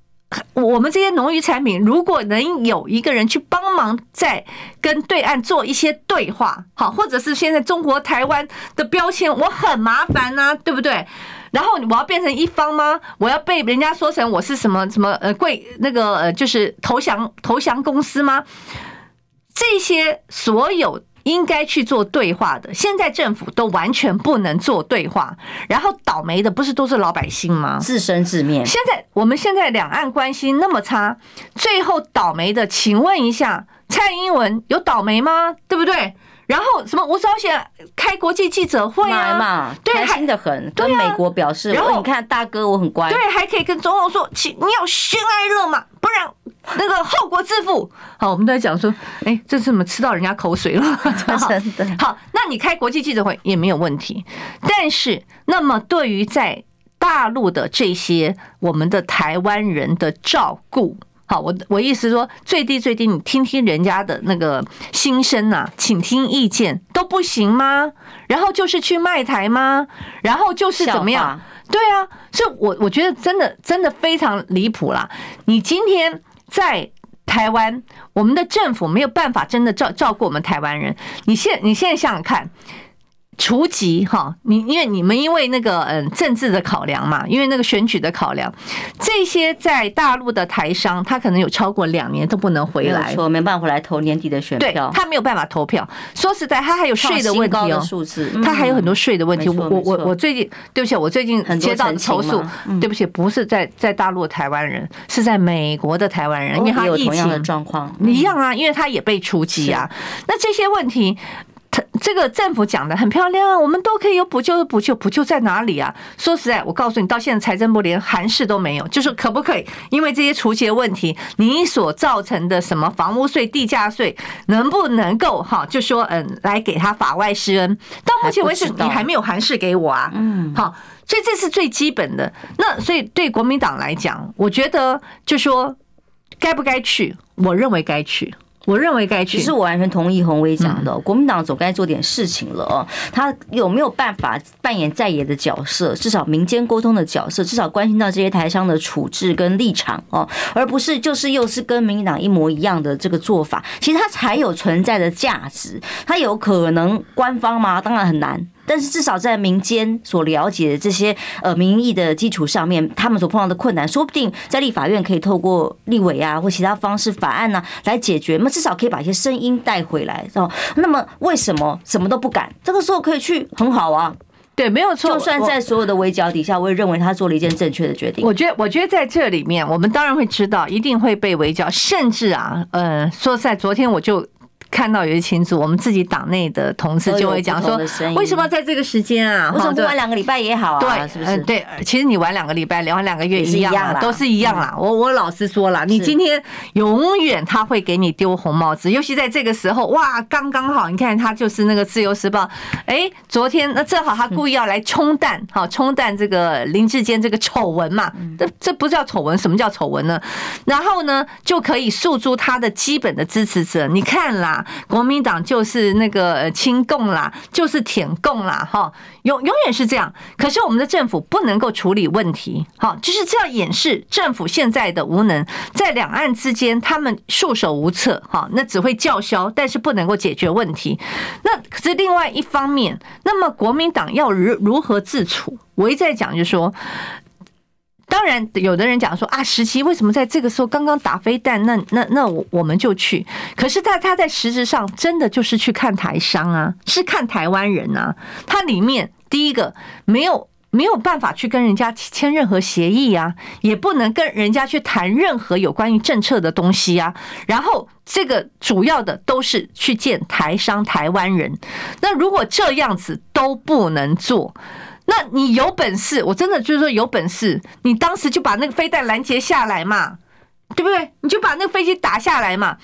Speaker 2: 我们这些农渔产品，如果能有一个人去帮忙，在跟对岸做一些对话，好，或者是现在中国台湾的标签，我很麻烦呐，对不对？然后我要变成一方吗？我要被人家说成我是什么什么呃贵那个呃就是投降投降公司吗？这些所有。应该去做对话的，现在政府都完全不能做对话，然后倒霉的不是都是老百姓吗？
Speaker 1: 自生自灭。
Speaker 2: 现在我们现在两岸关系那么差，最后倒霉的，请问一下，蔡英文有倒霉吗？对不对？然后什么吴钊燮开国际记者会啊，
Speaker 1: 对，开心的很，跟美国表示，然后你看大哥我很乖，
Speaker 2: 对，还可以跟总统说，请你要悬哀乐嘛，不然。那个后果自负。好，我们都在讲说，哎，这次怎么吃到人家口水了？真的。好，那你开国际记者会也没有问题。但是，那么对于在大陆的这些我们的台湾人的照顾，好，我我意思说，最低最低，你听听人家的那个心声呐，请听意见都不行吗？然后就是去卖台吗？然后就是怎么样？对啊，所以我我觉得真的真的非常离谱啦。你今天。在台湾，我们的政府没有办法真的照照顾我们台湾人。你现你现在想想看。除籍哈，你因为你们因为那个嗯政治的考量嘛，因为那个选举的考量，这些在大陆的台商，他可能有超过两年都不能回来，
Speaker 1: 没错，没办法回来投年底的选票，
Speaker 2: 他没有办法投票。说实在，他还有税的问题哦，数字，他还有很多税的问题。我我我最近，对不起，我最近接到投诉，对不起，不是在在大陆的台湾人，是在美国的台湾人，因为他疫情。的状况。一样啊，因为他也被除籍啊。那这些问题。这个政府讲的很漂亮啊，我们都可以有补救的补救，补救在哪里啊？说实在，我告诉你，到现在财政部连函释都没有，就是可不可以？因为这些除息的问题，你所造成的什么房屋税、地价税，能不能够哈？就说嗯，来给他法外施恩。到目前为止，你还没有函释给我啊。嗯，好，所以这是最基本的。那所以对国民党来讲，我觉得就说该不该去？我认为该去。我认为该去，
Speaker 1: 其实我完全同意洪威讲的，国民党总该做点事情了哦。他有没有办法扮演在野的角色，至少民间沟通的角色，至少关心到这些台商的处置跟立场哦，而不是就是又是跟民进党一模一样的这个做法，其实它才有存在的价值。它有可能官方吗？当然很难。但是至少在民间所了解的这些呃民意的基础上面，他们所碰到的困难，说不定在立法院可以透过立委啊或其他方式法案呢来解决。那么至少可以把一些声音带回来，哦。那么为什么什么都不敢？这个时候可以去很好啊。
Speaker 2: 对，没有错。
Speaker 1: 就算在所有的围剿底下，我也认为他做了一件正确的决定。
Speaker 2: 我觉得，我觉得在这里面，我们当然会知道一定会被围剿，甚至啊，呃，说实在，昨天我就。看到有些群组，我们自己党内的同事就会讲说，为什么在这个时间啊？
Speaker 1: 为什么不玩两个礼拜也好啊？
Speaker 2: 对，是不是？对，其实你玩两个礼拜，晚两个月一样啦，都是一样啦。我我老实说了，你今天永远他会给你丢红帽子，尤其在这个时候，哇，刚刚好，你看他就是那个自由时报，哎，昨天那正好他故意要来冲淡，好冲淡这个林志坚这个丑闻嘛，这这不叫丑闻，什么叫丑闻呢？然后呢，就可以诉诸他的基本的支持者，你看啦。国民党就是那个亲共啦，就是舔共啦，哈，永永远是这样。可是我们的政府不能够处理问题，哈，就是这样掩饰政府现在的无能，在两岸之间他们束手无策，哈，那只会叫嚣，但是不能够解决问题。那可是另外一方面，那么国民党要如如何自处？我一再讲，就是说。当然，有的人讲说啊，时齐为什么在这个时候刚刚打飞弹？那那那我我们就去。可是他他在实质上真的就是去看台商啊，是看台湾人啊。他里面第一个没有没有办法去跟人家签任何协议啊，也不能跟人家去谈任何有关于政策的东西啊。然后这个主要的都是去见台商台湾人。那如果这样子都不能做。那你有本事，我真的就是说有本事，你当时就把那个飞弹拦截下来嘛，对不对？你就把那个飞机打下来嘛。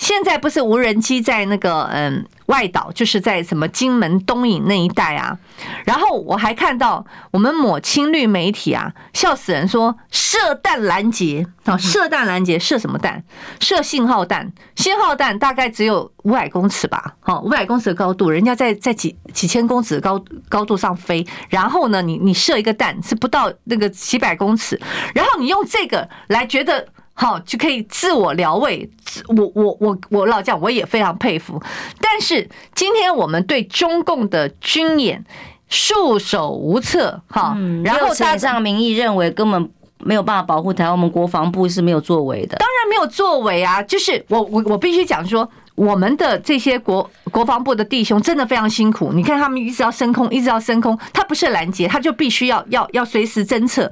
Speaker 2: 现在不是无人机在那个嗯外岛，就是在什么金门东引那一带啊。然后我还看到我们抹青绿媒体啊，笑死人说射弹拦截啊，射弹拦截射什么弹？射信号弹，信号弹大概只有五百公尺吧，哦，五百公尺的高度，人家在在几几千公尺的高高度上飞，然后呢，你你射一个弹是不到那个几百公尺，然后你用这个来觉得。好，就可以自我疗慰。我我我我老讲，我也非常佩服。但是今天我们对中共的军演束手无策，哈，然后台上
Speaker 1: 名义认为根本没有办法保护台湾，我们国防部是没有作为的。
Speaker 2: 当然没有作为啊！就是我我我必须讲说，我们的这些国国防部的弟兄真的非常辛苦。你看他们一直要升空，一直要升空，他不是拦截，他就必须要要要随时侦测。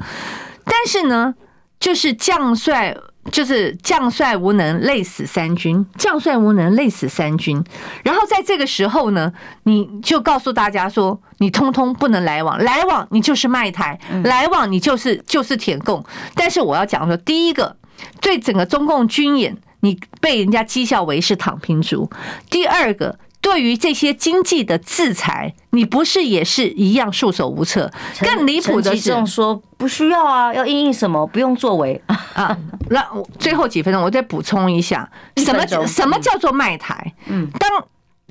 Speaker 2: 但是呢，就是将帅。就是将帅无能，累死三军；将帅无能，累死三军。然后在这个时候呢，你就告诉大家说，你通通不能来往，来往你就是卖台，来往你就是就是舔共。但是我要讲说，第一个，对整个中共军演，你被人家讥笑为是躺平族；第二个。对于这些经济的制裁，你不是也是一样束手无策？更离谱的是
Speaker 1: 说不需要啊，要应应什么不用作为
Speaker 2: 啊？那最后几分钟我再补充一下，什么什么叫做卖台？嗯，当。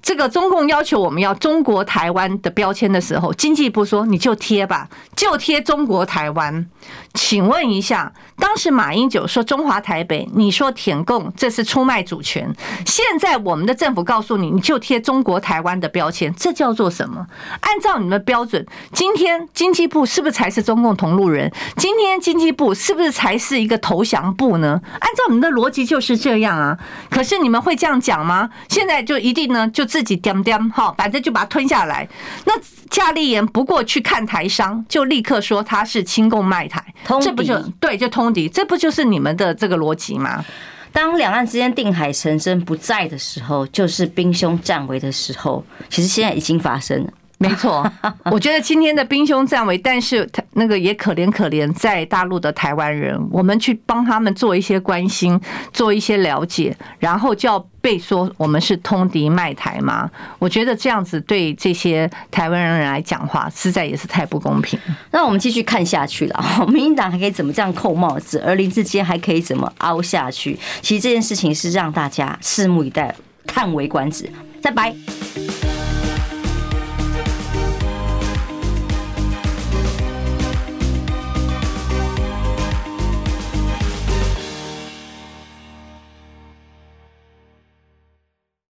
Speaker 2: 这个中共要求我们要中国台湾的标签的时候，经济部说你就贴吧，就贴中国台湾。请问一下，当时马英九说中华台北，你说舔共，这是出卖主权。现在我们的政府告诉你，你就贴中国台湾的标签，这叫做什么？按照你们的标准，今天经济部是不是才是中共同路人？今天经济部是不是才是一个投降部呢？按照你们的逻辑就是这样啊。可是你们会这样讲吗？现在就一定呢就。自己掂掂哈，反正就把它吞下来。那夏立言不过去看台商，就立刻说他是亲共卖台，这不就对？就通敌，这不就是你们的这个逻辑吗？
Speaker 1: 当两岸之间定海神针不在的时候，就是兵凶战危的时候。其实现在已经发生了。
Speaker 2: 没错，我觉得今天的兵凶战危，但是那个也可怜可怜在大陆的台湾人，我们去帮他们做一些关心，做一些了解，然后就要被说我们是通敌卖台吗？我觉得这样子对这些台湾人来讲话，实在也是太不公平。
Speaker 1: 那我们继续看下去了，民进党还可以怎么这样扣帽子，而林志坚还可以怎么凹下去？其实这件事情是让大家拭目以待，叹为观止。再拜。